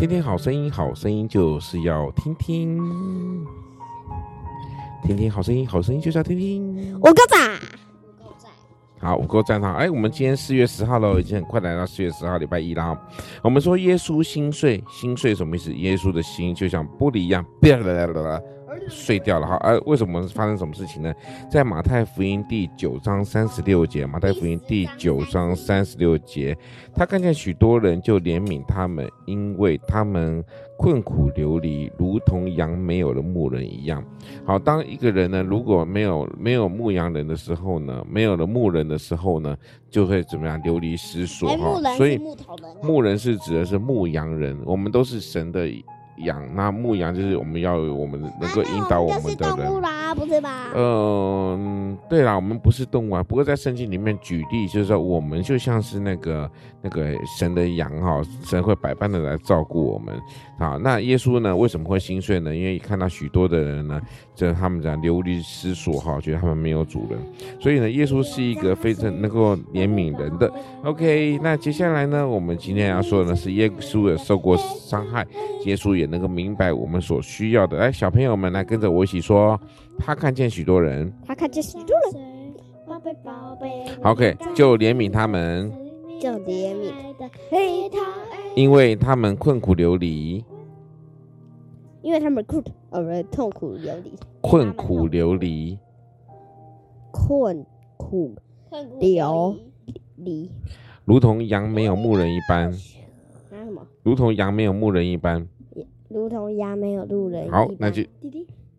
听听好声音，好声音就是要听听，听听好声音，好声音就是要听听。我哥咋，好，五个赞哈。哎，我们今天四月十号了，已经很快来到四月十号礼拜一了。我们说耶稣心碎，心碎什么意思？耶稣的心就像玻璃一样，啪啦啦啦碎掉了哈，而、啊、为什么发生什么事情呢？在马太福音第九章三十六节，马太福音第九章三十六节，他看见许多人，就怜悯他们，因为他们困苦流离，如同羊没有了牧人一样。好，当一个人呢，如果没有没有牧羊人的时候呢，没有了牧人的时候呢，就会怎么样流离失所哈。所以牧人是指的是牧羊人，我们都是神的。羊，那牧羊就是我们要有我们能够引导我们的人，啊、不是吧？嗯，对啦，我们不是动物啊。不过在圣经里面举例，就是说我们就像是那个那个神的羊哈，神会百般的来照顾我们。好，那耶稣呢？为什么会心碎呢？因为看到许多的人呢，这他们讲流离失所哈，觉得他们没有主人，所以呢，耶稣是一个非常能够怜悯人的。OK，那接下来呢，我们今天要说的是耶稣也受过伤害，耶稣也能够明白我们所需要的。来，小朋友们来跟着我一起说，他看见许多人，他看见许人，宝贝宝贝，OK，就怜悯他们，就怜悯，因为他们困苦流离。因为他们困呃痛苦流离，困苦流离，困苦流离，如同羊没有牧人一般。什么？如同羊没有牧人一般。如同羊没有路人。好，那就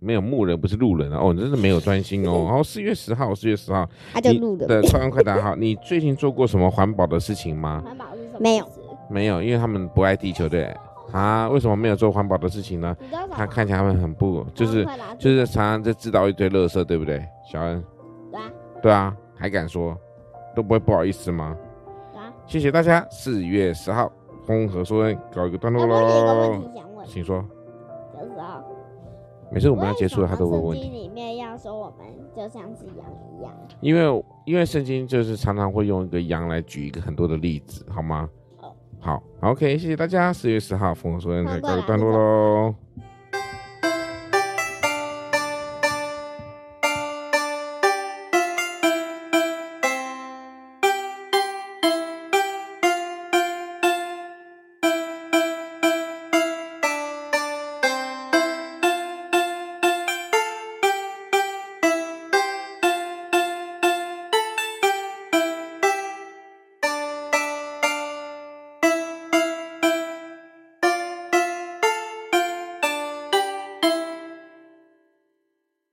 没有牧人不是路人哦，你真的没有专心哦。然后四月十号，四月十号，他就路人。对，快问快答哈，你最近做过什么环保的事情吗？环保是什么？没有，没有，因为他们不爱地球，对。啊，为什么没有做环保的事情呢？他看起来他们很不，就是就是常常在制造一堆垃圾，对不对？小恩，对啊，对啊，还敢说，都不会不好意思吗？啊，谢谢大家。四月十号，丰禾硕恩告一个段落喽。请说。每次我们要结束了，他都会问。圣经里面要说我们就像是羊一样。因为因为圣经就是常常会用一个羊来举一个很多的例子，好吗？好，OK，谢谢大家。四月十号，丰禾硕恩告一个段落喽。